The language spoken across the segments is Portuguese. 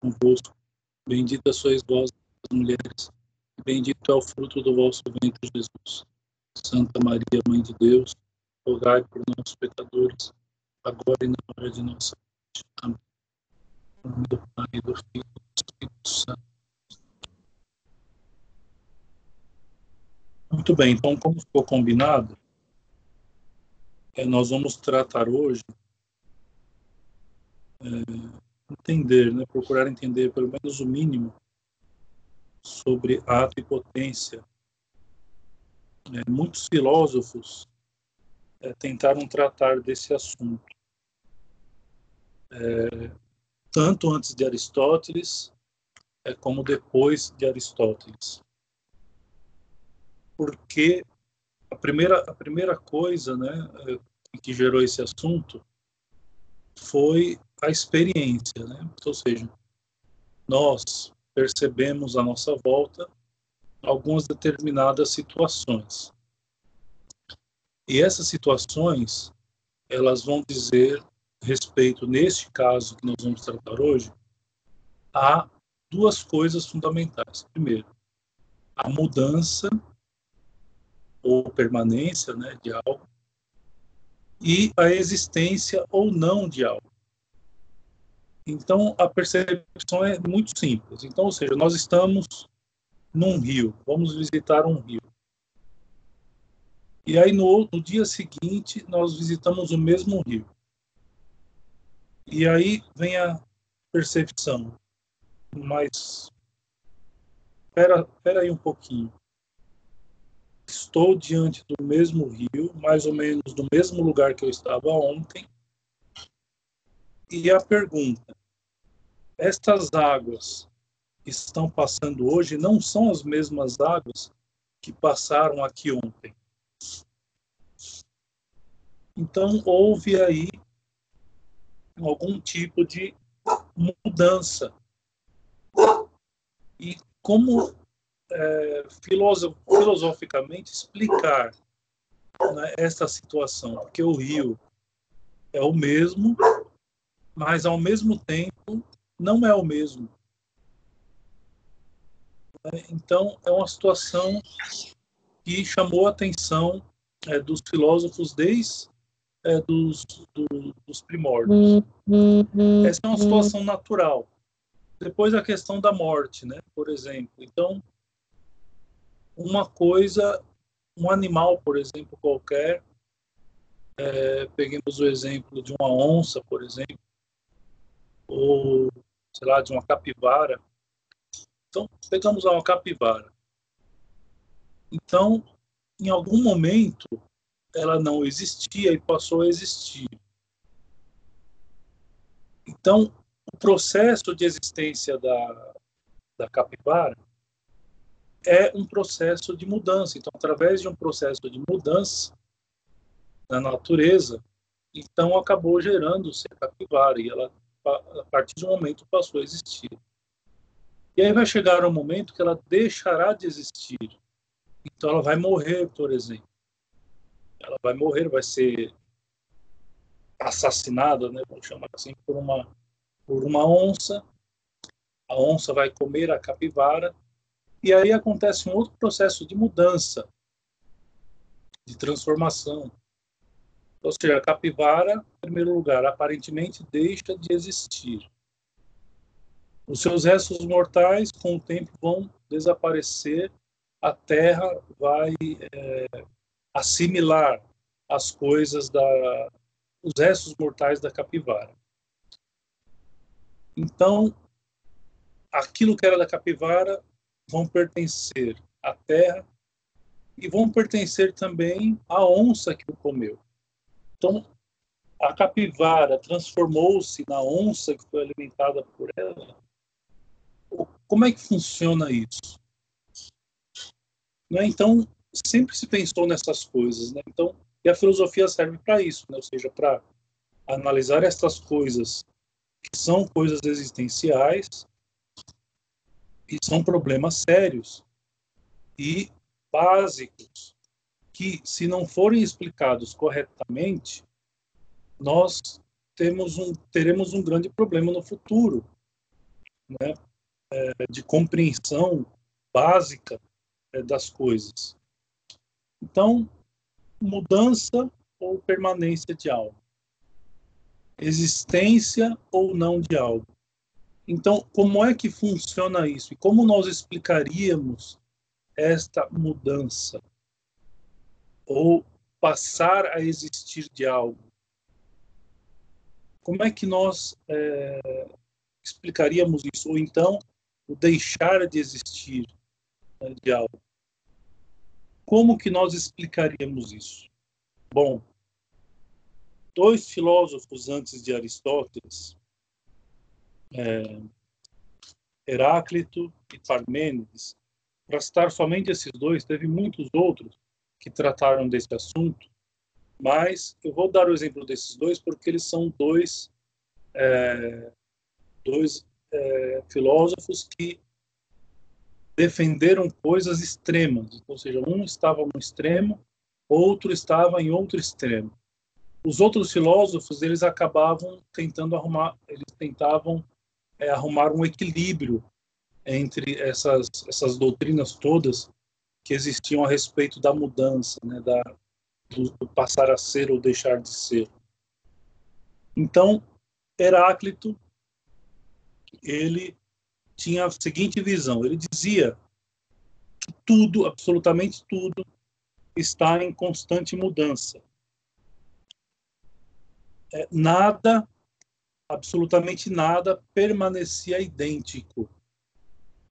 convosco. Bendita sois vós mulheres, e bendito é o fruto do vosso ventre, Jesus. Santa Maria, Mãe de Deus, rogai por nós, pecadores, agora e na hora de nossa morte. Amém. Em nome do Pai, do Filho e do Espírito Santo. Muito bem, então, como ficou combinado, é, nós vamos tratar hoje, é, entender, né, procurar entender pelo menos o mínimo sobre a potência. É, muitos filósofos é, tentaram tratar desse assunto, é, tanto antes de Aristóteles é, como depois de Aristóteles. Porque a primeira, a primeira coisa né, eh, que gerou esse assunto foi a experiência, né? ou seja, nós percebemos à nossa volta algumas determinadas situações. E essas situações, elas vão dizer respeito, neste caso que nós vamos tratar hoje, a duas coisas fundamentais. Primeiro, a mudança ou permanência né, de algo, e a existência ou não de algo. Então, a percepção é muito simples. Então, ou seja, nós estamos num rio, vamos visitar um rio. E aí, no, no dia seguinte, nós visitamos o mesmo rio. E aí vem a percepção. Mas, espera, espera aí um pouquinho estou diante do mesmo rio, mais ou menos do mesmo lugar que eu estava ontem. E a pergunta: estas águas que estão passando hoje não são as mesmas águas que passaram aqui ontem? Então houve aí algum tipo de mudança. E como é, filosoficamente explicar né, essa situação, porque o rio é o mesmo, mas ao mesmo tempo não é o mesmo. Então é uma situação que chamou a atenção é, dos filósofos desde é, dos, do, dos primórdios. Essa é uma situação natural. Depois a questão da morte, né? Por exemplo. Então uma coisa, um animal, por exemplo, qualquer, é, peguemos o exemplo de uma onça, por exemplo, ou, sei lá, de uma capivara. Então, pegamos uma capivara. Então, em algum momento, ela não existia e passou a existir. Então, o processo de existência da, da capivara é um processo de mudança. Então, através de um processo de mudança na natureza, então acabou gerando-se a capivara e ela, a partir de um momento, passou a existir. E aí vai chegar um momento que ela deixará de existir. Então, ela vai morrer, por exemplo. Ela vai morrer, vai ser assassinada, né, vamos chamar assim, por uma, por uma onça. A onça vai comer a capivara e aí acontece um outro processo de mudança, de transformação. Ou seja, a capivara, em primeiro lugar, aparentemente deixa de existir. Os seus restos mortais, com o tempo, vão desaparecer, a Terra vai é, assimilar as coisas da os restos mortais da capivara. Então, aquilo que era da capivara vão pertencer à terra e vão pertencer também à onça que o comeu. Então, a capivara transformou-se na onça que foi alimentada por ela. Como é que funciona isso? Né? Então, sempre se pensou nessas coisas. Né? Então, e a filosofia serve para isso, né? ou seja, para analisar essas coisas que são coisas existenciais e são problemas sérios e básicos que, se não forem explicados corretamente, nós temos um, teremos um grande problema no futuro. né, é, de compreensão básica é, das coisas. Então, mudança ou permanência de algo, existência ou não de algo. Então, como é que funciona isso? E como nós explicaríamos esta mudança? Ou passar a existir de algo? Como é que nós é, explicaríamos isso? Ou então, o deixar de existir né, de algo? Como que nós explicaríamos isso? Bom, dois filósofos antes de Aristóteles, é, Heráclito e Parmênides, para citar somente esses dois, teve muitos outros que trataram desse assunto, mas eu vou dar o exemplo desses dois porque eles são dois, é, dois é, filósofos que defenderam coisas extremas, ou seja, um estava no extremo, outro estava em outro extremo. Os outros filósofos eles acabavam tentando arrumar, eles tentavam é, arrumar um equilíbrio entre essas, essas doutrinas todas que existiam a respeito da mudança, né, da, do, do passar a ser ou deixar de ser. Então, Heráclito, ele tinha a seguinte visão: ele dizia que tudo, absolutamente tudo, está em constante mudança. É, nada absolutamente nada permanecia idêntico.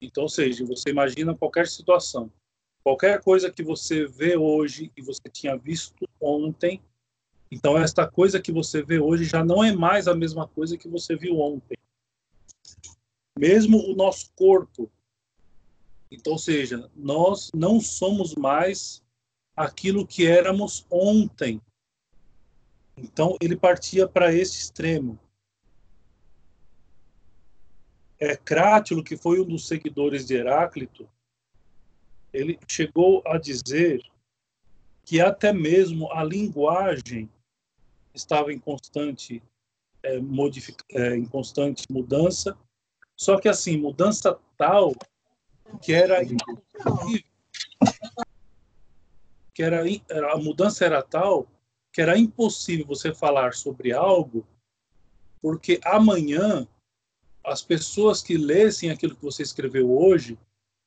Então, ou seja, você imagina qualquer situação, qualquer coisa que você vê hoje e você tinha visto ontem, então esta coisa que você vê hoje já não é mais a mesma coisa que você viu ontem. Mesmo o nosso corpo. Então, ou seja, nós não somos mais aquilo que éramos ontem. Então, ele partia para esse extremo é, Crátilo, que foi um dos seguidores de Heráclito, ele chegou a dizer que até mesmo a linguagem estava em constante é, é, em constante mudança, só que assim mudança tal que era que era a mudança era tal que era impossível você falar sobre algo porque amanhã as pessoas que lessem aquilo que você escreveu hoje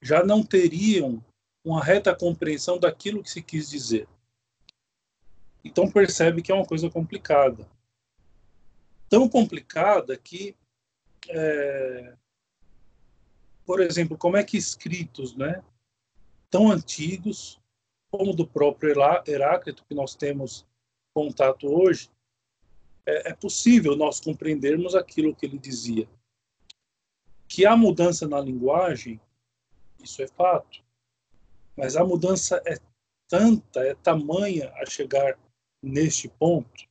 já não teriam uma reta compreensão daquilo que se quis dizer. Então percebe que é uma coisa complicada. Tão complicada que, é, por exemplo, como é que escritos né, tão antigos, como do próprio Heráclito, que nós temos contato hoje, é, é possível nós compreendermos aquilo que ele dizia. Que há mudança na linguagem, isso é fato. Mas a mudança é tanta, é tamanha a chegar neste ponto.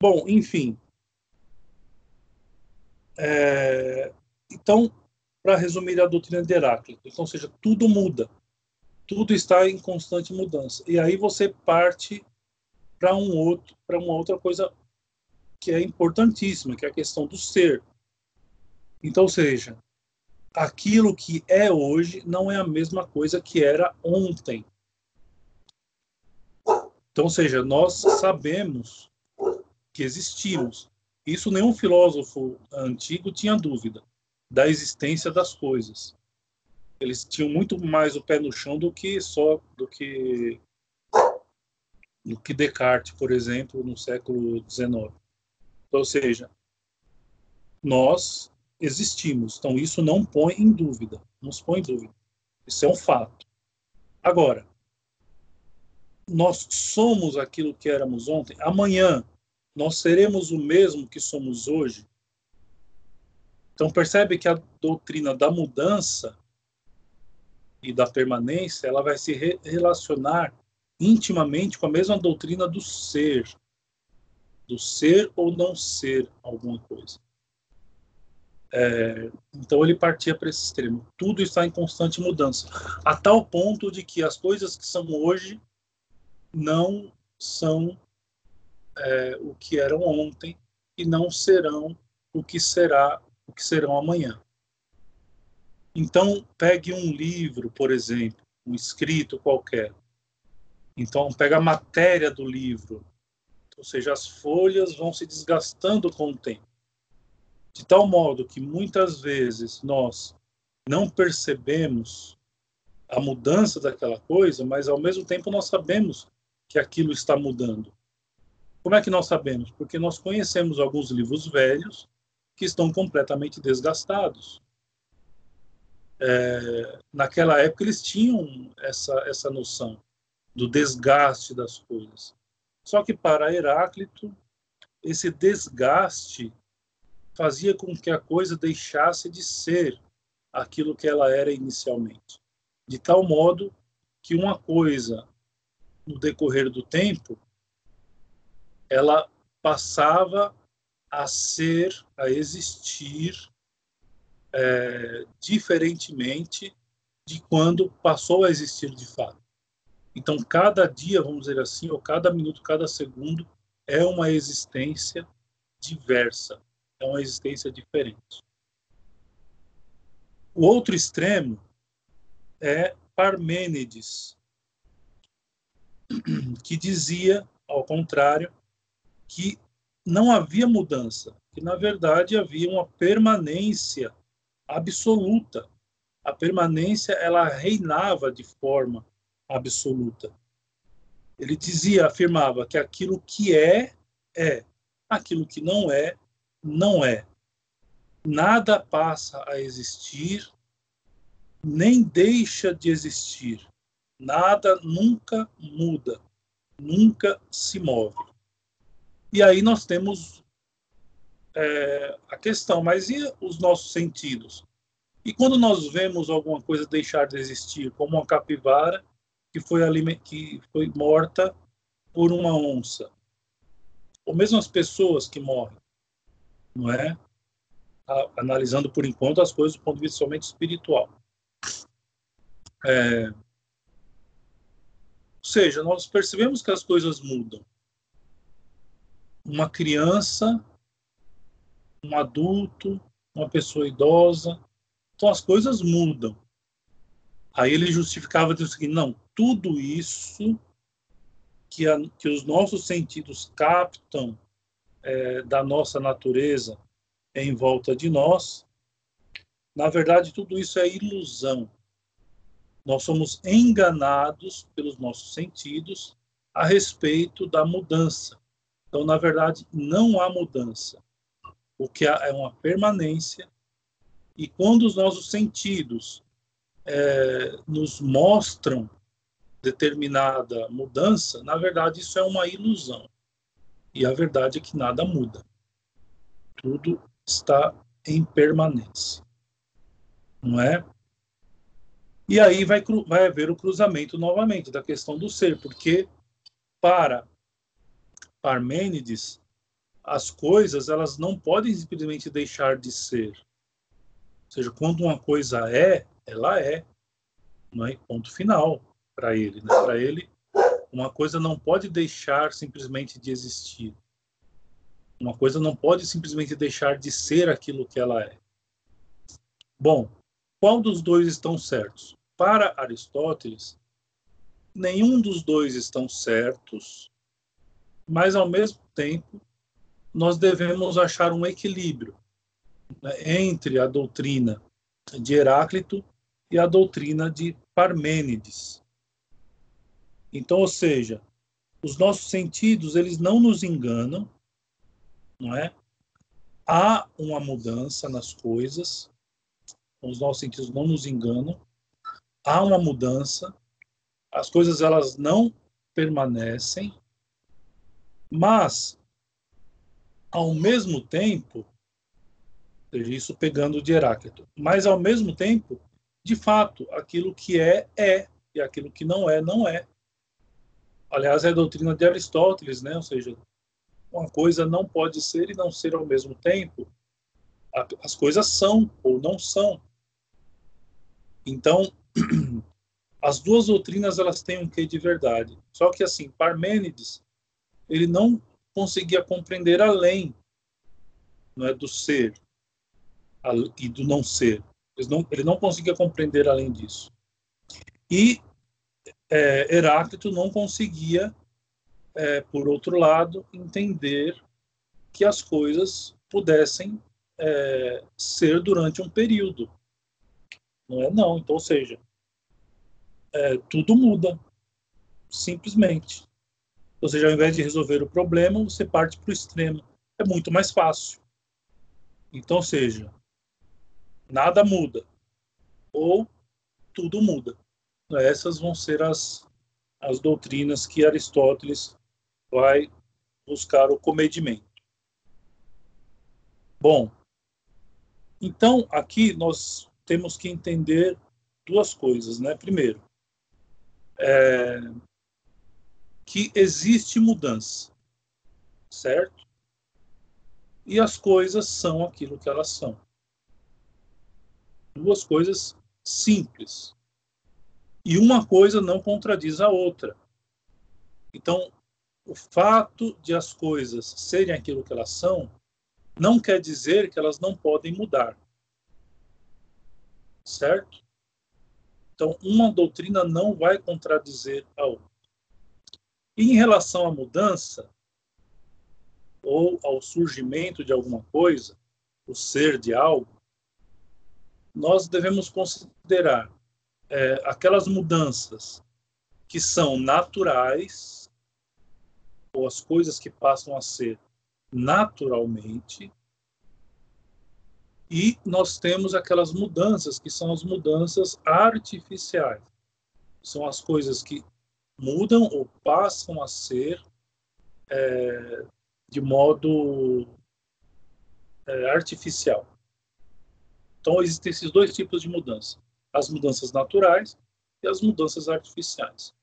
Bom, enfim. É, então, para resumir a doutrina de Heráclito, então, ou seja, tudo muda, tudo está em constante mudança. E aí você parte para um outro, para uma outra coisa que é importantíssima, que é a questão do ser. Então, ou seja, aquilo que é hoje não é a mesma coisa que era ontem. Então, ou seja, nós sabemos que existimos. Isso nenhum filósofo antigo tinha dúvida da existência das coisas. Eles tinham muito mais o pé no chão do que só do que do que Descartes, por exemplo, no século XIX. Então, ou seja, nós existimos. Então, isso não põe em dúvida. Não se põe em dúvida. Isso é um fato. Agora, nós somos aquilo que éramos ontem. Amanhã, nós seremos o mesmo que somos hoje. Então, percebe que a doutrina da mudança e da permanência, ela vai se re relacionar intimamente com a mesma doutrina do ser, do ser ou não ser alguma coisa. É, então ele partia para esse extremo. Tudo está em constante mudança, a tal ponto de que as coisas que são hoje não são é, o que eram ontem e não serão o que será o que serão amanhã. Então, pegue um livro, por exemplo, um escrito qualquer. Então, pega a matéria do livro, ou seja, as folhas vão se desgastando com o tempo. De tal modo que muitas vezes nós não percebemos a mudança daquela coisa, mas ao mesmo tempo nós sabemos que aquilo está mudando. Como é que nós sabemos? Porque nós conhecemos alguns livros velhos que estão completamente desgastados. É, naquela época eles tinham essa, essa noção do desgaste das coisas. Só que para Heráclito, esse desgaste fazia com que a coisa deixasse de ser aquilo que ela era inicialmente. De tal modo que uma coisa, no decorrer do tempo, ela passava a ser, a existir é, diferentemente de quando passou a existir de fato. Então, cada dia, vamos dizer assim, ou cada minuto, cada segundo, é uma existência diversa, é uma existência diferente. O outro extremo é Parmênides, que dizia, ao contrário, que não havia mudança, que na verdade havia uma permanência absoluta. A permanência ela reinava de forma absoluta. Ele dizia, afirmava que aquilo que é é, aquilo que não é não é. Nada passa a existir, nem deixa de existir. Nada nunca muda, nunca se move. E aí nós temos é, a questão, mas e os nossos sentidos? E quando nós vemos alguma coisa deixar de existir, como uma capivara que foi, que foi morta por uma onça, ou mesmo as pessoas que morrem, não é? analisando por enquanto as coisas do ponto de vista somente espiritual. É, ou seja, nós percebemos que as coisas mudam uma criança, um adulto, uma pessoa idosa. Então as coisas mudam. Aí ele justificava dizendo seguinte: não, tudo isso que, a, que os nossos sentidos captam é, da nossa natureza em volta de nós, na verdade, tudo isso é ilusão. Nós somos enganados pelos nossos sentidos a respeito da mudança. Então, na verdade, não há mudança. O que há é uma permanência. E quando os nossos sentidos é, nos mostram determinada mudança, na verdade, isso é uma ilusão. E a verdade é que nada muda. Tudo está em permanência. Não é? E aí vai, vai haver o cruzamento novamente da questão do ser, porque para Parmênides, as coisas elas não podem simplesmente deixar de ser. Ou seja, quando uma coisa é, ela é. Não é ponto final para ele. Né? Para ele, uma coisa não pode deixar simplesmente de existir. Uma coisa não pode simplesmente deixar de ser aquilo que ela é. Bom, qual dos dois estão certos? Para Aristóteles, nenhum dos dois estão certos mas ao mesmo tempo nós devemos achar um equilíbrio né, entre a doutrina de Heráclito e a doutrina de Parmênides. Então, ou seja, os nossos sentidos eles não nos enganam, não é? Há uma mudança nas coisas, os nossos sentidos não nos enganam, há uma mudança, as coisas elas não permanecem, mas, ao mesmo tempo, isso pegando de Heráclito, mas ao mesmo tempo, de fato, aquilo que é, é, e aquilo que não é, não é. Aliás, é a doutrina de Aristóteles, né? ou seja, uma coisa não pode ser e não ser ao mesmo tempo. As coisas são ou não são. Então, as duas doutrinas elas têm um quê de verdade. Só que assim, Parmênides ele não conseguia compreender além não é, do ser. e do não ser. Não, ele não conseguia compreender além disso. E é, Heráclito não conseguia, é, por outro lado, entender que as coisas pudessem é, ser durante um período. Não é não. Então, ou seja, é, tudo muda, simplesmente. Ou seja, ao invés de resolver o problema, você parte para o extremo. É muito mais fácil. Então, seja, nada muda ou tudo muda. Essas vão ser as, as doutrinas que Aristóteles vai buscar o comedimento. Bom, então aqui nós temos que entender duas coisas, né? Primeiro, é, que existe mudança, certo? E as coisas são aquilo que elas são. Duas coisas simples. E uma coisa não contradiz a outra. Então, o fato de as coisas serem aquilo que elas são não quer dizer que elas não podem mudar. Certo? Então, uma doutrina não vai contradizer a outra. E em relação à mudança, ou ao surgimento de alguma coisa, o ser de algo, nós devemos considerar é, aquelas mudanças que são naturais, ou as coisas que passam a ser naturalmente, e nós temos aquelas mudanças que são as mudanças artificiais. São as coisas que mudam ou passam a ser é, de modo é, artificial. Então, existem esses dois tipos de mudança: as mudanças naturais e as mudanças artificiais.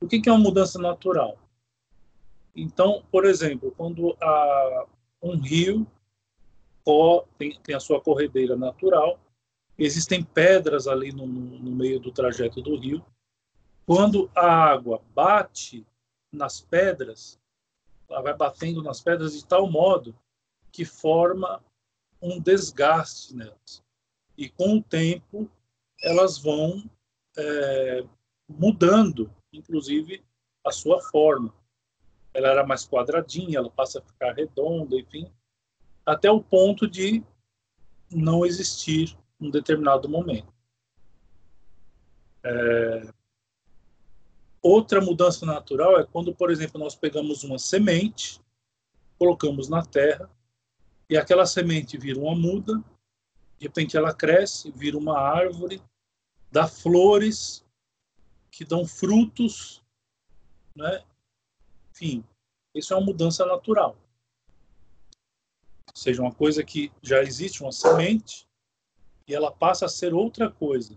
O que é uma mudança natural? Então, por exemplo, quando a, um rio tem, tem, a sua corredeira natural, existem pedras ali no, no meio do trajeto do rio. Quando a água bate nas pedras, ela vai batendo nas pedras de tal modo que forma um desgaste nelas. E com o tempo, elas vão é, mudando, inclusive, a sua forma ela era mais quadradinha, ela passa a ficar redonda, enfim, até o ponto de não existir um determinado momento. É... Outra mudança natural é quando, por exemplo, nós pegamos uma semente, colocamos na terra, e aquela semente vira uma muda, de repente ela cresce, vira uma árvore, dá flores, que dão frutos, né? Enfim, isso é uma mudança natural. Ou seja, uma coisa que já existe uma semente e ela passa a ser outra coisa.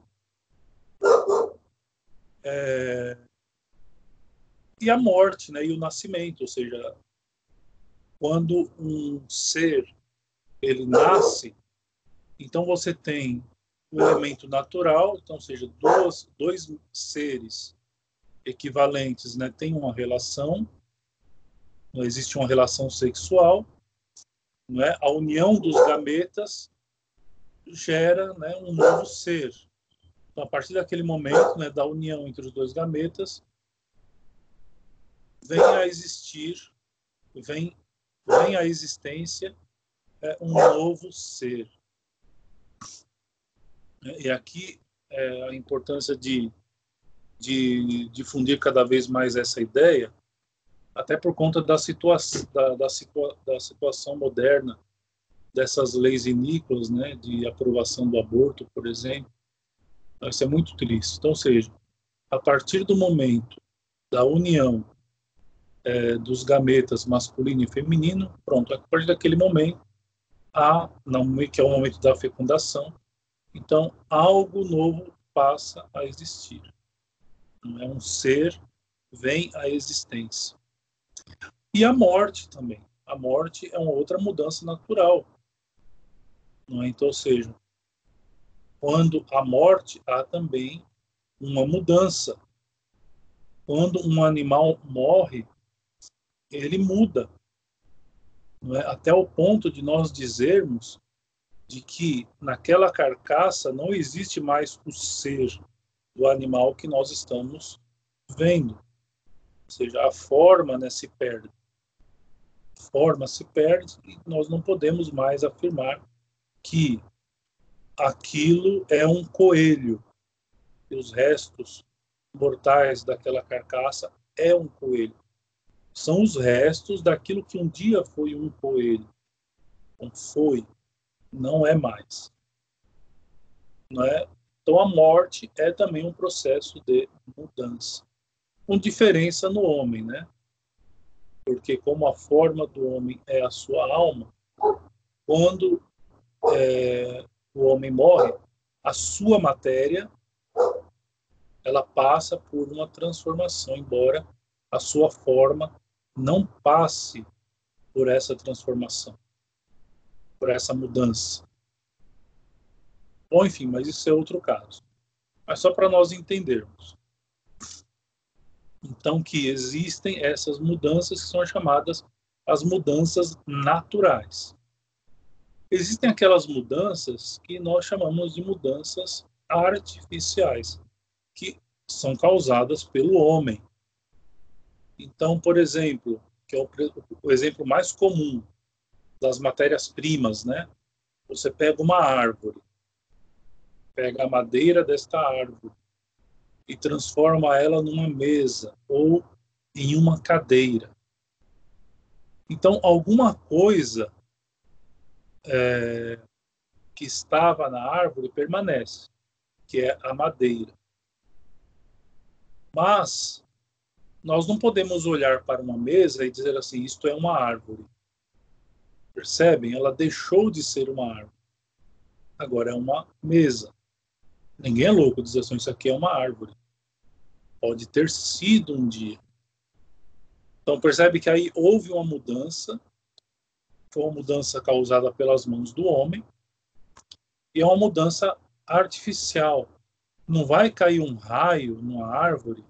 É... E a morte, né, e o nascimento, ou seja, quando um ser ele nasce, então você tem o elemento natural, então, seja, dois, dois seres equivalentes, né, têm uma relação, existe uma relação sexual, não é? A união dos gametas gera né, um novo ser. Então, a partir daquele momento, né, da união entre os dois gametas, vem a existir, vem, vem a existência é, um novo ser. E aqui é a importância de, de difundir cada vez mais essa ideia, até por conta da, situa da, da, situa da situação moderna dessas leis iníquas, né, de aprovação do aborto, por exemplo. Então, isso é muito triste. Então, ou seja, a partir do momento da união é, dos gametas masculino e feminino, pronto, a partir daquele momento, há, que é o momento da fecundação, então algo novo passa a existir. Não é um ser vem à existência. E a morte também. A morte é uma outra mudança natural. Não é? Então, ou seja, quando a morte há também uma mudança. Quando um animal morre, ele muda. É? Até o ponto de nós dizermos de que naquela carcaça não existe mais o ser do animal que nós estamos vendo. Ou seja, a forma né, se perde. A forma se perde e nós não podemos mais afirmar que aquilo é um coelho. E os restos mortais daquela carcaça é um coelho. São os restos daquilo que um dia foi um coelho. Não foi, não é mais. Não é? Então a morte é também um processo de mudança, com diferença no homem, né? Porque como a forma do homem é a sua alma, quando é, o homem morre, a sua matéria ela passa por uma transformação, embora a sua forma não passe por essa transformação, por essa mudança. Bom, enfim, mas isso é outro caso. Mas só para nós entendermos. Então, que existem essas mudanças que são chamadas as mudanças naturais. Existem aquelas mudanças que nós chamamos de mudanças artificiais que são causadas pelo homem. Então, por exemplo, que é o, o exemplo mais comum das matérias-primas, né? Você pega uma árvore, pega a madeira desta árvore e transforma ela numa mesa ou em uma cadeira. Então, alguma coisa é, que estava na árvore permanece, que é a madeira. Mas nós não podemos olhar para uma mesa e dizer assim, isto é uma árvore. Percebem? Ela deixou de ser uma árvore. Agora é uma mesa. Ninguém é louco dizer assim, isso aqui é uma árvore. Pode ter sido um dia. Então percebe que aí houve uma mudança, foi uma mudança causada pelas mãos do homem, e é uma mudança artificial, não vai cair um raio numa árvore,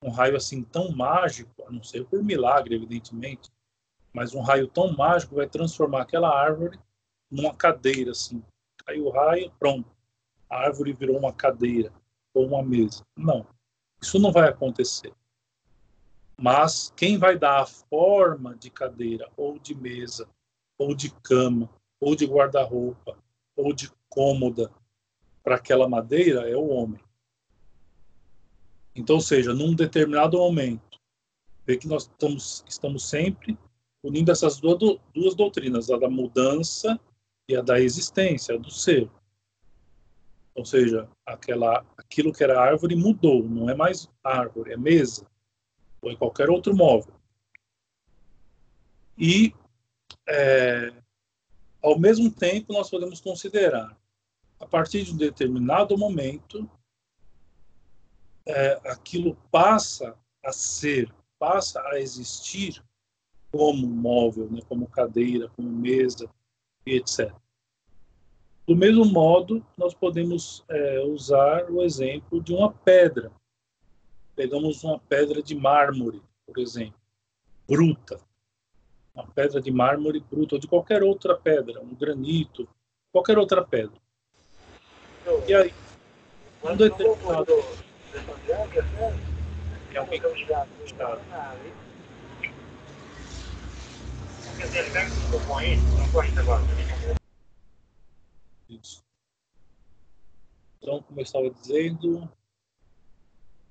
um raio assim tão mágico, a não ser por milagre, evidentemente, mas um raio tão mágico vai transformar aquela árvore numa cadeira, assim. Caiu o raio, pronto. A árvore virou uma cadeira ou uma mesa. Não, isso não vai acontecer. Mas quem vai dar a forma de cadeira, ou de mesa, ou de cama, ou de guarda-roupa, ou de cômoda, para aquela madeira é o homem. Então, ou seja, num determinado momento, vê que nós estamos, estamos sempre unindo essas duas, duas doutrinas, a da mudança e a da existência, a do ser. Ou seja, aquela, aquilo que era árvore mudou, não é mais árvore, é mesa, ou é qualquer outro móvel. E, é, ao mesmo tempo, nós podemos considerar a partir de um determinado momento, é, aquilo passa a ser, passa a existir como móvel, né, como cadeira, como mesa e etc. Do mesmo modo, nós podemos é, usar o exemplo de uma pedra. Pegamos uma pedra de mármore, por exemplo, bruta. Uma pedra de mármore bruta, ou de qualquer outra pedra, um granito, qualquer outra pedra. E aí, um determinado. É que está. Então, como eu estava dizendo,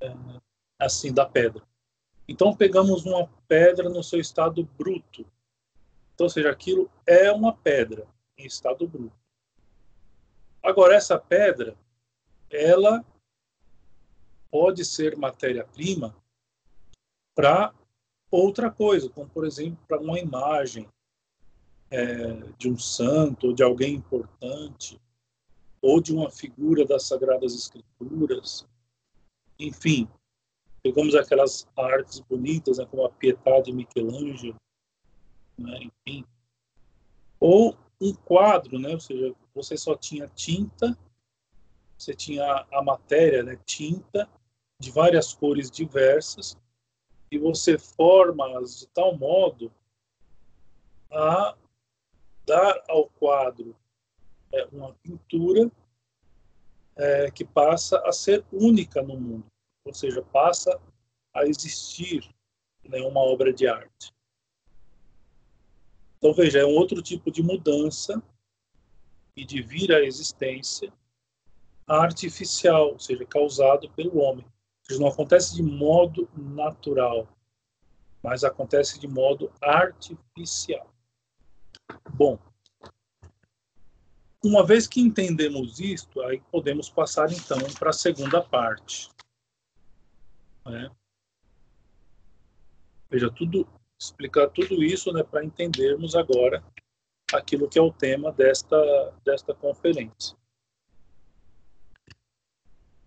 é, assim, da pedra. Então, pegamos uma pedra no seu estado bruto. Então, ou seja, aquilo é uma pedra em estado bruto. Agora, essa pedra, ela pode ser matéria-prima para outra coisa, como, por exemplo, para uma imagem é, de um santo, ou de alguém importante, ou de uma figura das Sagradas Escrituras. Enfim, pegamos aquelas artes bonitas, né, como a Pietà de Michelangelo, né, enfim. Ou um quadro, né, ou seja, você só tinha tinta, você tinha a matéria, né, tinta, de várias cores diversas, e você forma-as de tal modo a dar ao quadro é uma pintura é, que passa a ser única no mundo, ou seja, passa a existir né, uma obra de arte. Então, veja, é um outro tipo de mudança e de vir à existência artificial, ou seja, causado pelo homem. Seja, não acontece de modo natural, mas acontece de modo artificial. Bom, uma vez que entendemos isto, aí podemos passar então para a segunda parte. Né? Veja, tudo, explicar tudo isso né, para entendermos agora aquilo que é o tema desta, desta conferência.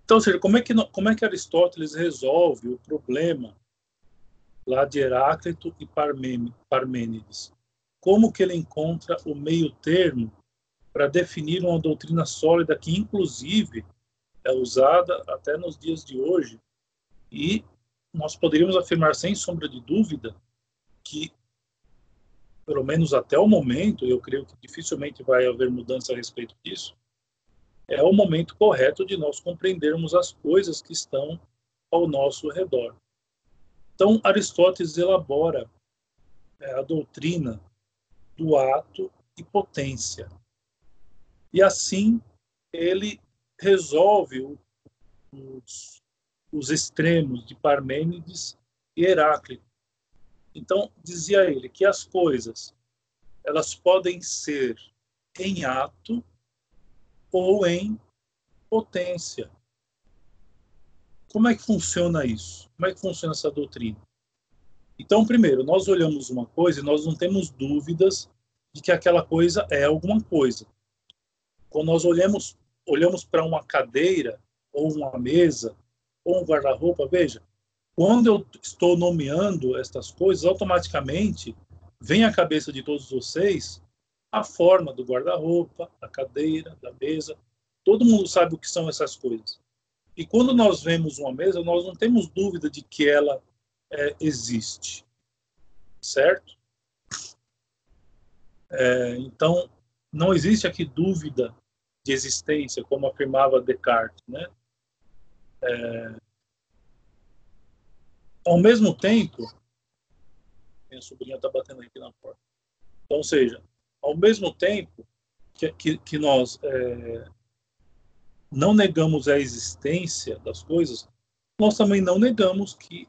Então, seja, como é, que, como é que Aristóteles resolve o problema lá de Heráclito e Parmênides? Como que ele encontra o meio termo para definir uma doutrina sólida que, inclusive, é usada até nos dias de hoje. E nós poderíamos afirmar, sem sombra de dúvida, que, pelo menos até o momento, eu creio que dificilmente vai haver mudança a respeito disso, é o momento correto de nós compreendermos as coisas que estão ao nosso redor. Então, Aristóteles elabora é, a doutrina do ato e potência. E assim ele resolve os, os extremos de Parmênides e Heráclito. Então, dizia ele que as coisas elas podem ser em ato ou em potência. Como é que funciona isso? Como é que funciona essa doutrina? Então, primeiro, nós olhamos uma coisa e nós não temos dúvidas de que aquela coisa é alguma coisa. Quando nós olhamos, olhamos para uma cadeira, ou uma mesa, ou um guarda-roupa, veja, quando eu estou nomeando estas coisas, automaticamente vem à cabeça de todos vocês a forma do guarda-roupa, da cadeira, da mesa. Todo mundo sabe o que são essas coisas. E quando nós vemos uma mesa, nós não temos dúvida de que ela é, existe. Certo? É, então, não existe aqui dúvida de existência, como afirmava Descartes, né? É... Ao mesmo tempo, minha sobrinha está batendo aqui na porta. Então, ou seja, ao mesmo tempo que, que, que nós é, não negamos a existência das coisas, nós também não negamos que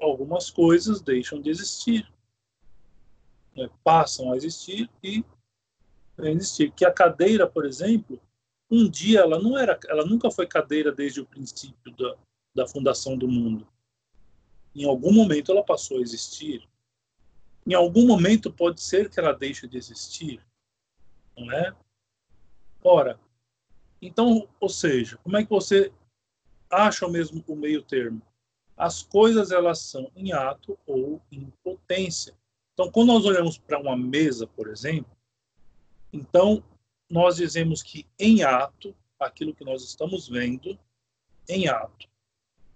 algumas coisas deixam de existir, né? passam a existir e existir. Que a cadeira, por exemplo, um dia ela não era, ela nunca foi cadeira desde o princípio da, da fundação do mundo. Em algum momento ela passou a existir. Em algum momento pode ser que ela deixe de existir, não é? Ora, então, ou seja, como é que você acha mesmo o meio termo? As coisas elas são em ato ou em potência. Então, quando nós olhamos para uma mesa, por exemplo, então, nós dizemos que em ato, aquilo que nós estamos vendo, em ato,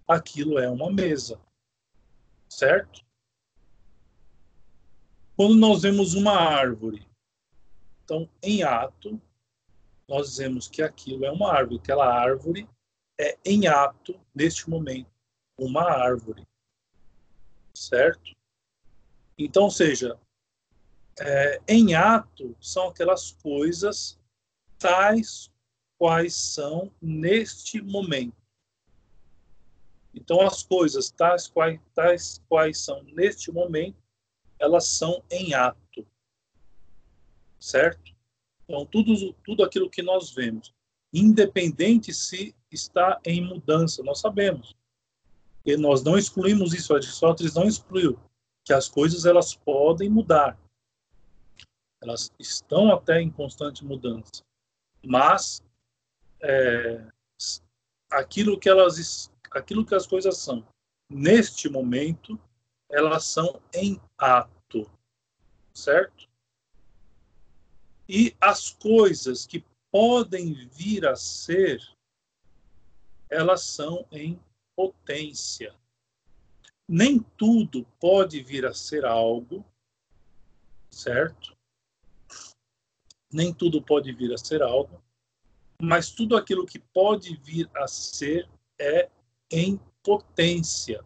aquilo é uma mesa. Certo? Quando nós vemos uma árvore, então, em ato, nós dizemos que aquilo é uma árvore, aquela árvore é em ato, neste momento, uma árvore. Certo? Então, ou seja, é, em ato são aquelas coisas tais quais são neste momento. Então, as coisas tais quais, tais quais são neste momento, elas são em ato. Certo? Então, tudo, tudo aquilo que nós vemos, independente se está em mudança, nós sabemos. E nós não excluímos isso, Aristóteles não excluiu que as coisas elas podem mudar elas estão até em constante mudança, mas é, aquilo que elas, aquilo que as coisas são neste momento, elas são em ato, certo? E as coisas que podem vir a ser, elas são em potência. Nem tudo pode vir a ser algo, certo? nem tudo pode vir a ser algo, mas tudo aquilo que pode vir a ser é em potência.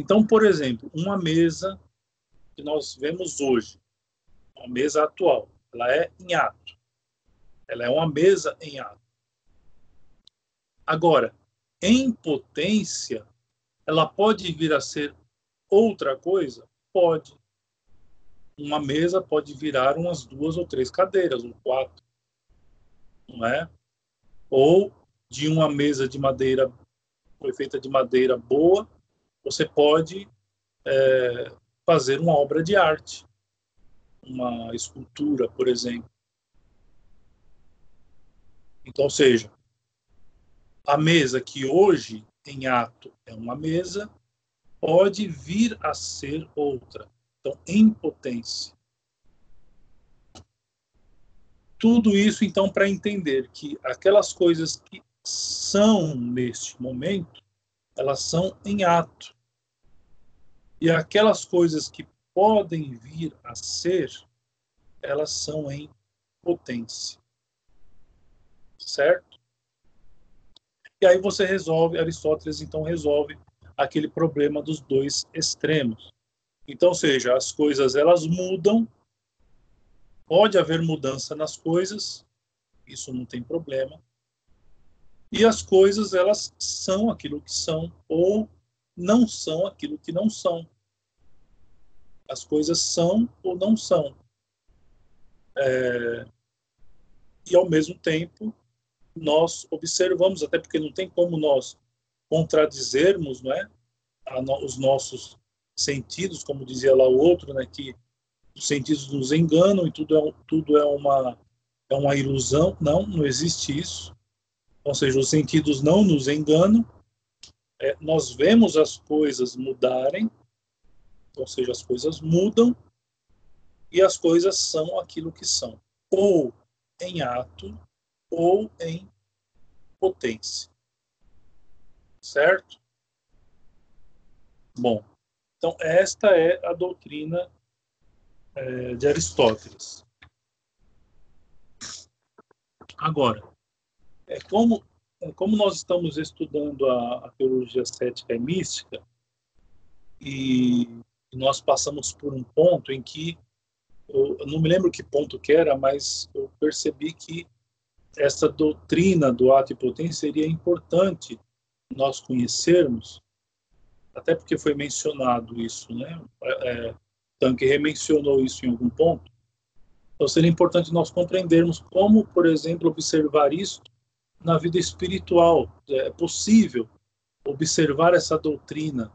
Então, por exemplo, uma mesa que nós vemos hoje, uma mesa atual, ela é em ato. Ela é uma mesa em ato. Agora, em potência, ela pode vir a ser outra coisa? Pode. Uma mesa pode virar umas duas ou três cadeiras, ou quatro. Não é? Ou de uma mesa de madeira, foi feita de madeira boa, você pode é, fazer uma obra de arte, uma escultura, por exemplo. Então, ou seja, a mesa que hoje em ato é uma mesa, pode vir a ser outra. Então, em potência. Tudo isso, então, para entender que aquelas coisas que são neste momento, elas são em ato. E aquelas coisas que podem vir a ser, elas são em potência. Certo? E aí você resolve, Aristóteles então resolve aquele problema dos dois extremos. Então, seja, as coisas elas mudam, pode haver mudança nas coisas, isso não tem problema. E as coisas elas são aquilo que são ou não são aquilo que não são. As coisas são ou não são. É... E ao mesmo tempo nós observamos, até porque não tem como nós contradizermos não é, no, os nossos sentidos, como dizia lá o outro, né, que os sentidos nos enganam e tudo é, tudo é, uma, é uma ilusão. Não, não existe isso. Ou seja, os sentidos não nos enganam. É, nós vemos as coisas mudarem, ou seja, as coisas mudam e as coisas são aquilo que são, ou em ato, ou em potência. Certo? Bom, então esta é a doutrina é, de Aristóteles. Agora, é como, é como nós estamos estudando a, a teologia cética e mística, e nós passamos por um ponto em que eu, não me lembro que ponto que era, mas eu percebi que essa doutrina do ato e potência seria importante nós conhecermos, até porque foi mencionado isso, né? É, é Tanque remencionou isso em algum ponto. Então seria importante nós compreendermos como, por exemplo, observar isso na vida espiritual. É possível observar essa doutrina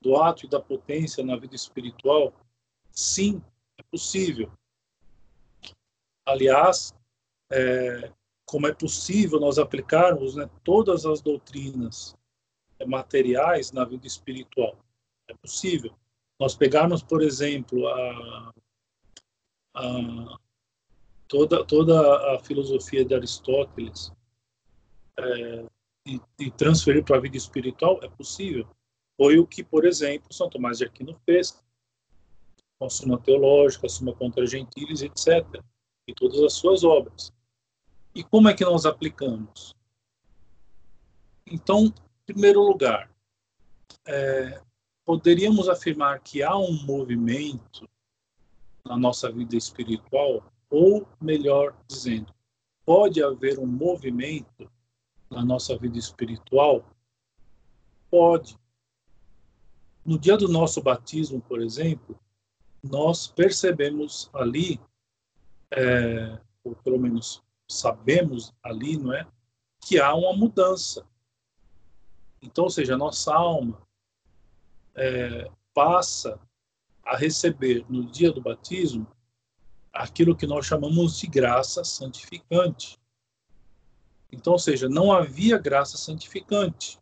do ato e da potência na vida espiritual? Sim, é possível. Aliás, é, como é possível nós aplicarmos né, todas as doutrinas materiais na vida espiritual. É possível. Nós pegarmos, por exemplo, a, a, toda, toda a filosofia de Aristóteles é, e, e transferir para a vida espiritual, é possível. Foi o que, por exemplo, São Tomás de Aquino fez, com a Suma Teológica, a Suma Contra Gentiles, etc., e todas as suas obras. E como é que nós aplicamos? Então, em primeiro lugar, é, poderíamos afirmar que há um movimento na nossa vida espiritual, ou melhor dizendo, pode haver um movimento na nossa vida espiritual? Pode. No dia do nosso batismo, por exemplo, nós percebemos ali, é, ou pelo menos sabemos ali, não é? Que há uma mudança. Então, ou seja, a nossa alma é, passa a receber no dia do batismo aquilo que nós chamamos de graça santificante. Então, ou seja, não havia graça santificante.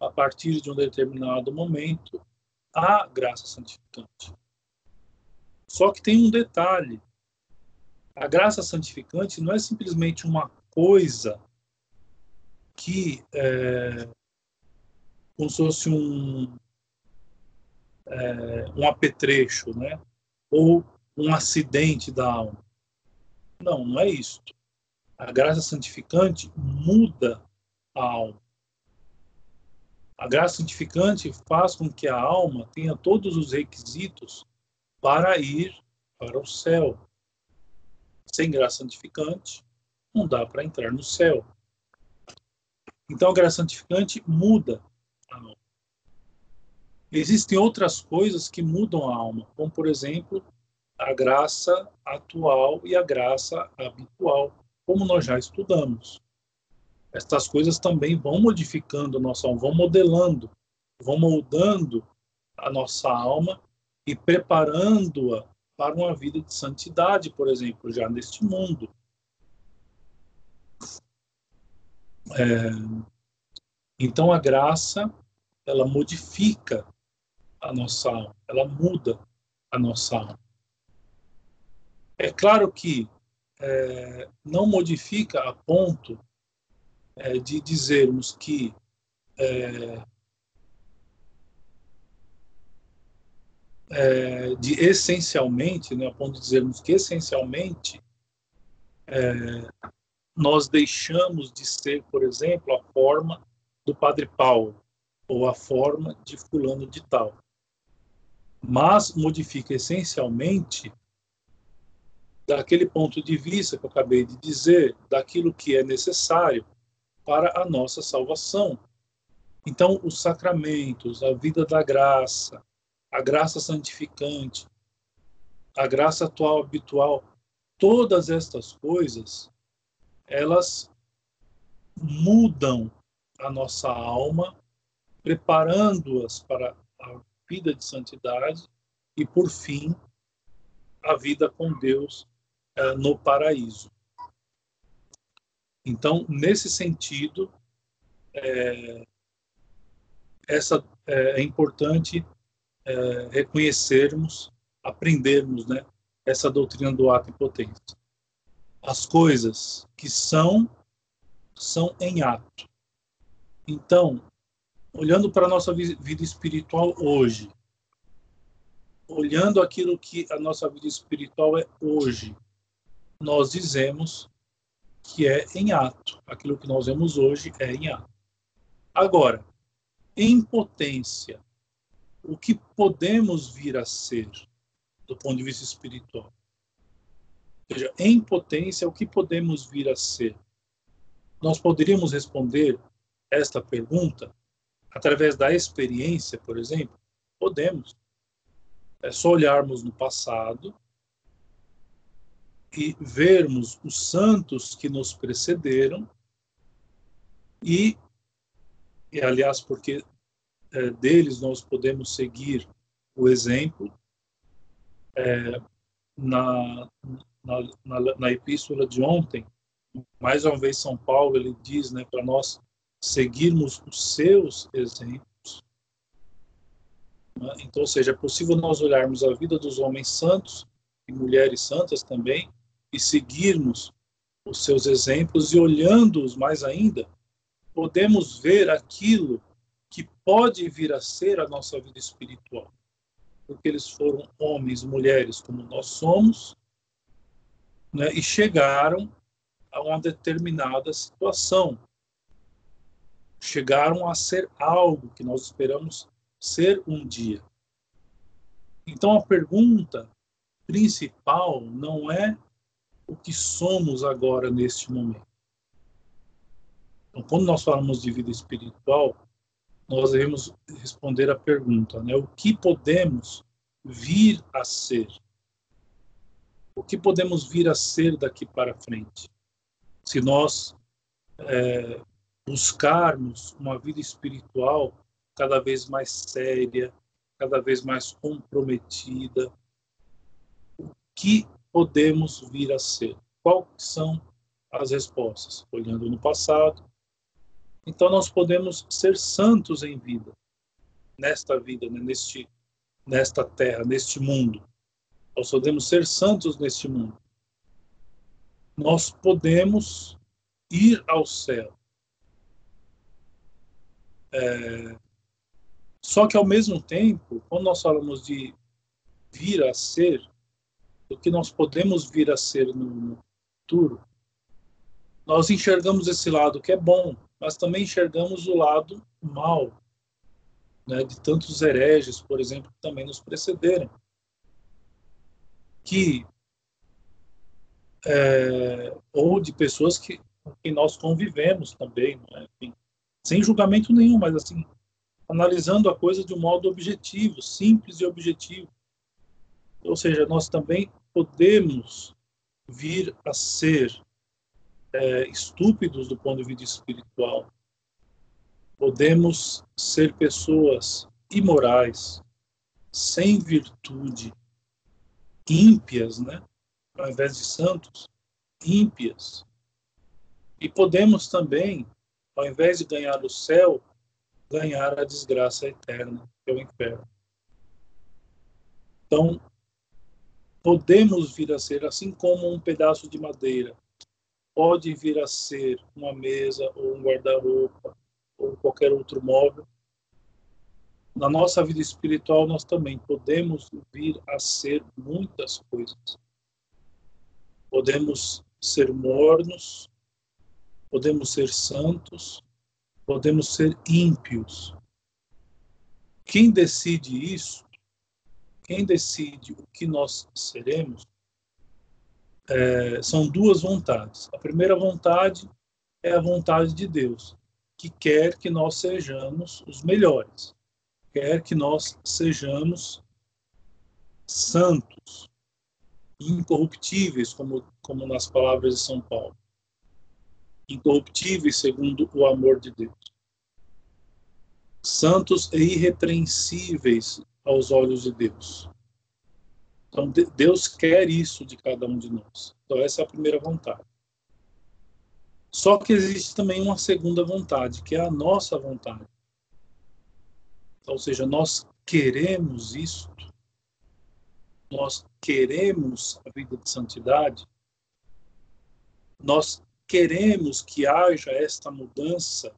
A partir de um determinado momento, há graça santificante. Só que tem um detalhe: a graça santificante não é simplesmente uma coisa que é, como se fosse um, é, um apetrecho, né? ou um acidente da alma. Não, não é isso. A graça santificante muda a alma. A graça santificante faz com que a alma tenha todos os requisitos para ir para o céu. Sem graça santificante, não dá para entrar no céu. Então, a graça santificante muda a alma. Existem outras coisas que mudam a alma, como, por exemplo, a graça atual e a graça habitual, como nós já estudamos. Estas coisas também vão modificando a nossa alma, vão modelando, vão moldando a nossa alma e preparando-a para uma vida de santidade, por exemplo, já neste mundo. É, então a graça ela modifica a nossa alma, ela muda a nossa alma. É claro que é, não modifica a ponto é, de dizermos que é, é, de essencialmente, né, a ponto de dizermos que essencialmente é, nós deixamos de ser, por exemplo, a forma do Padre Paulo ou a forma de fulano de tal. Mas modifica essencialmente daquele ponto de vista que eu acabei de dizer, daquilo que é necessário para a nossa salvação. Então, os sacramentos, a vida da graça, a graça santificante, a graça atual habitual, todas estas coisas, elas mudam a nossa alma, preparando-as para a vida de santidade e, por fim, a vida com Deus eh, no paraíso. Então, nesse sentido, é, essa é, é importante é, reconhecermos, aprendermos, né, essa doutrina do ato e potência. As coisas que são são em ato. Então, olhando para a nossa vida espiritual hoje, olhando aquilo que a nossa vida espiritual é hoje, nós dizemos que é em ato. Aquilo que nós vemos hoje é em ato. Agora, em potência, o que podemos vir a ser do ponto de vista espiritual? Ou seja, em potência, o que podemos vir a ser? Nós poderíamos responder esta pergunta através da experiência, por exemplo? Podemos. É só olharmos no passado e vermos os santos que nos precederam e, e aliás, porque é, deles nós podemos seguir o exemplo é, na, na, na, na, epístola de ontem, mais uma vez São Paulo ele diz, né, para nós seguirmos os seus exemplos. Né? Então, ou seja, é possível nós olharmos a vida dos homens santos e mulheres santas também e seguirmos os seus exemplos e olhando-os mais ainda, podemos ver aquilo que pode vir a ser a nossa vida espiritual. Porque eles foram homens, mulheres como nós somos, né, e chegaram a uma determinada situação. Chegaram a ser algo que nós esperamos ser um dia. Então a pergunta principal não é o que somos agora neste momento. Então, quando nós falamos de vida espiritual, nós devemos responder a pergunta, né? O que podemos vir a ser? O que podemos vir a ser daqui para frente? Se nós é, buscarmos uma vida espiritual cada vez mais séria, cada vez mais comprometida, o que podemos vir a ser? Quais são as respostas? Olhando no passado. Então, nós podemos ser santos em vida, nesta vida, né? neste, nesta terra, neste mundo. Nós podemos ser santos neste mundo. Nós podemos ir ao céu. É... Só que, ao mesmo tempo, quando nós falamos de vir a ser, do que nós podemos vir a ser no, futuro, nós enxergamos esse lado que é bom, mas também enxergamos o lado mal, né, de tantos hereges, por exemplo, que também nos precederam, que é, ou de pessoas que, com quem nós convivemos também, né, Enfim, sem julgamento nenhum, mas assim analisando a coisa de um modo objetivo, simples e objetivo. Ou seja, nós também podemos vir a ser é, estúpidos do ponto de vista espiritual. Podemos ser pessoas imorais, sem virtude, ímpias, né? Ao invés de santos, ímpias. E podemos também, ao invés de ganhar o céu, ganhar a desgraça eterna, que é o inferno. Então, podemos vir a ser, assim como um pedaço de madeira pode vir a ser uma mesa ou um guarda-roupa ou qualquer outro móvel, na nossa vida espiritual nós também podemos vir a ser muitas coisas. Podemos ser mornos, podemos ser santos, podemos ser ímpios. Quem decide isso, quem decide o que nós seremos, é, são duas vontades. A primeira vontade é a vontade de Deus, que quer que nós sejamos os melhores, quer que nós sejamos santos, incorruptíveis, como, como nas palavras de São Paulo incorruptíveis segundo o amor de Deus. Santos e irrepreensíveis aos olhos de Deus. Então, Deus quer isso de cada um de nós. Então, essa é a primeira vontade. Só que existe também uma segunda vontade, que é a nossa vontade. Então, ou seja, nós queremos isso, nós queremos a vida de santidade, nós queremos que haja esta mudança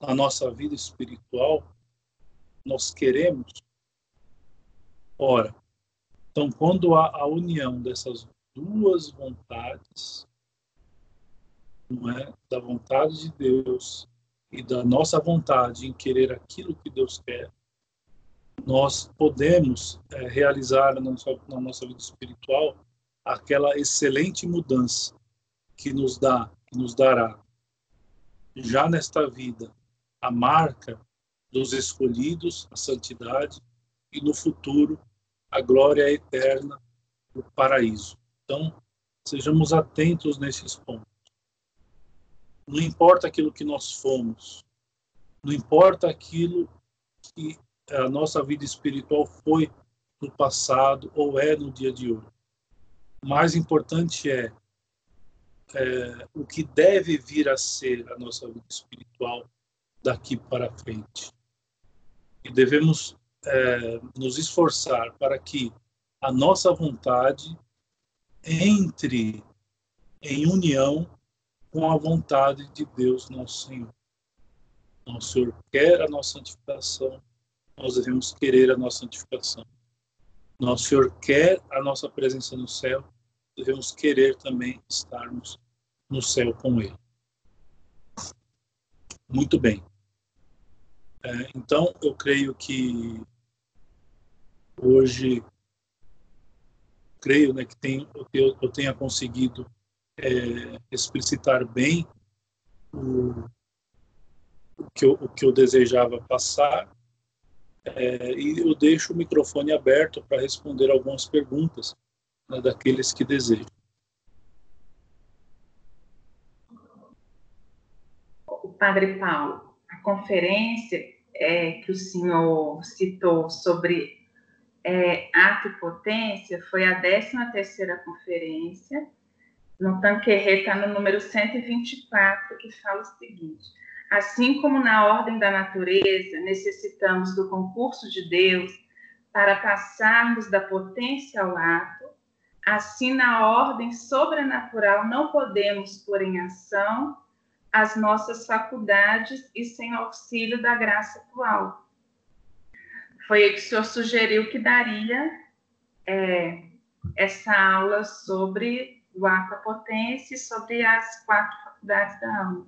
na nossa vida espiritual, nós queremos. Ora, então, quando há a união dessas duas vontades, não é, da vontade de Deus e da nossa vontade em querer aquilo que Deus quer, nós podemos é, realizar na nossa, na nossa vida espiritual aquela excelente mudança que nos dá, que nos dará já nesta vida a marca dos escolhidos, a santidade e no futuro a glória eterna, o paraíso. Então, sejamos atentos nesses pontos. Não importa aquilo que nós fomos, não importa aquilo que a nossa vida espiritual foi no passado ou é no dia de hoje. O mais importante é é, o que deve vir a ser a nossa vida espiritual daqui para frente. E devemos é, nos esforçar para que a nossa vontade entre em união com a vontade de Deus, nosso Senhor. Nosso Senhor quer a nossa santificação, nós devemos querer a nossa santificação. Nosso Senhor quer a nossa presença no céu, devemos querer também estarmos no céu com Ele. Muito bem. É, então, eu creio que hoje, creio né, que tem, eu, eu tenha conseguido é, explicitar bem o, o, que eu, o que eu desejava passar. É, e eu deixo o microfone aberto para responder algumas perguntas né, daqueles que desejam. Padre Paulo, a conferência é, que o senhor citou sobre é, ato e potência foi a 13 terceira conferência, no Tanquerê está no número 124, que fala o seguinte, assim como na ordem da natureza necessitamos do concurso de Deus para passarmos da potência ao ato, assim na ordem sobrenatural não podemos pôr em ação as nossas faculdades e sem auxílio da graça atual. Foi aí que o senhor sugeriu que daria é, essa aula sobre o ato potência e sobre as quatro faculdades da alma.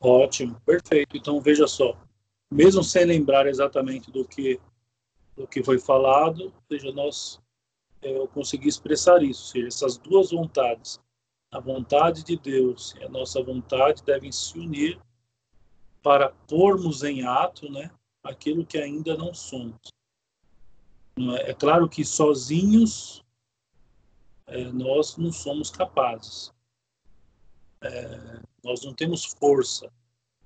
Ótimo, perfeito. Então veja só, mesmo sem lembrar exatamente do que do que foi falado, ou seja, nós é, eu consegui expressar isso, ou seja, essas duas vontades, a vontade de Deus e a nossa vontade devem se unir para pormos em ato, né, aquilo que ainda não somos. É? é claro que sozinhos é, nós não somos capazes. É, nós não temos força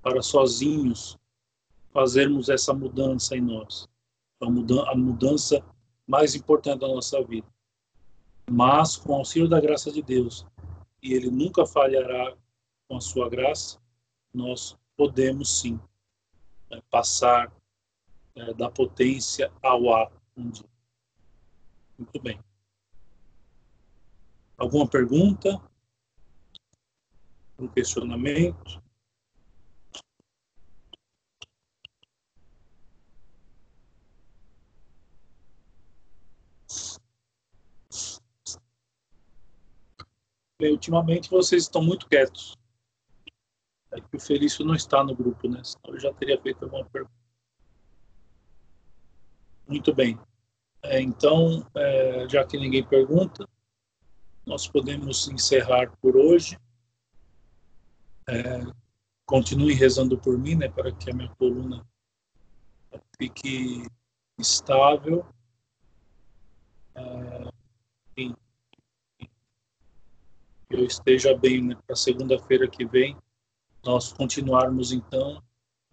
para sozinhos fazermos essa mudança em nós, a, mudança, mais importante da nossa vida. Mas com o auxílio da graça de Deus, e Ele nunca falhará com a sua graça, nós podemos sim né, passar é, da potência ao ato um dia. Muito bem. Alguma pergunta? Um questionamento? Bem, ultimamente vocês estão muito quietos. É que o Felício não está no grupo, né? Senão eu já teria feito alguma pergunta. Muito bem. É, então, é, já que ninguém pergunta, nós podemos encerrar por hoje. É, continue rezando por mim, né, para que a minha coluna fique estável. É, enfim, eu esteja bem né, para segunda-feira que vem, nós continuarmos então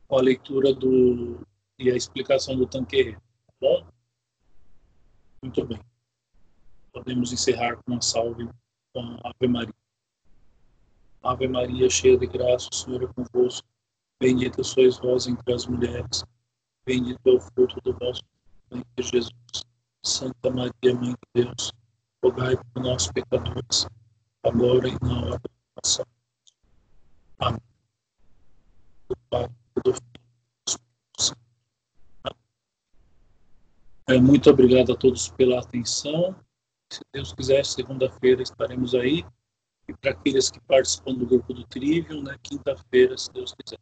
com a leitura do e a explicação do bom? Muito bem. Podemos encerrar com uma salve com a Ave Maria. Ave Maria, cheia de graça, o Senhor é convosco. Bendita sois vós entre as mulheres. Bendito é o fruto do vosso ventre, Jesus. Santa Maria, Mãe de Deus, rogai por nós, pecadores, agora e na hora da nossa morte. Amém. Do Pai, do Filho É, muito obrigado a todos pela atenção. Se Deus quiser, segunda-feira estaremos aí. E para aqueles que participam do grupo do Trivium, né, quinta-feira, se Deus quiser.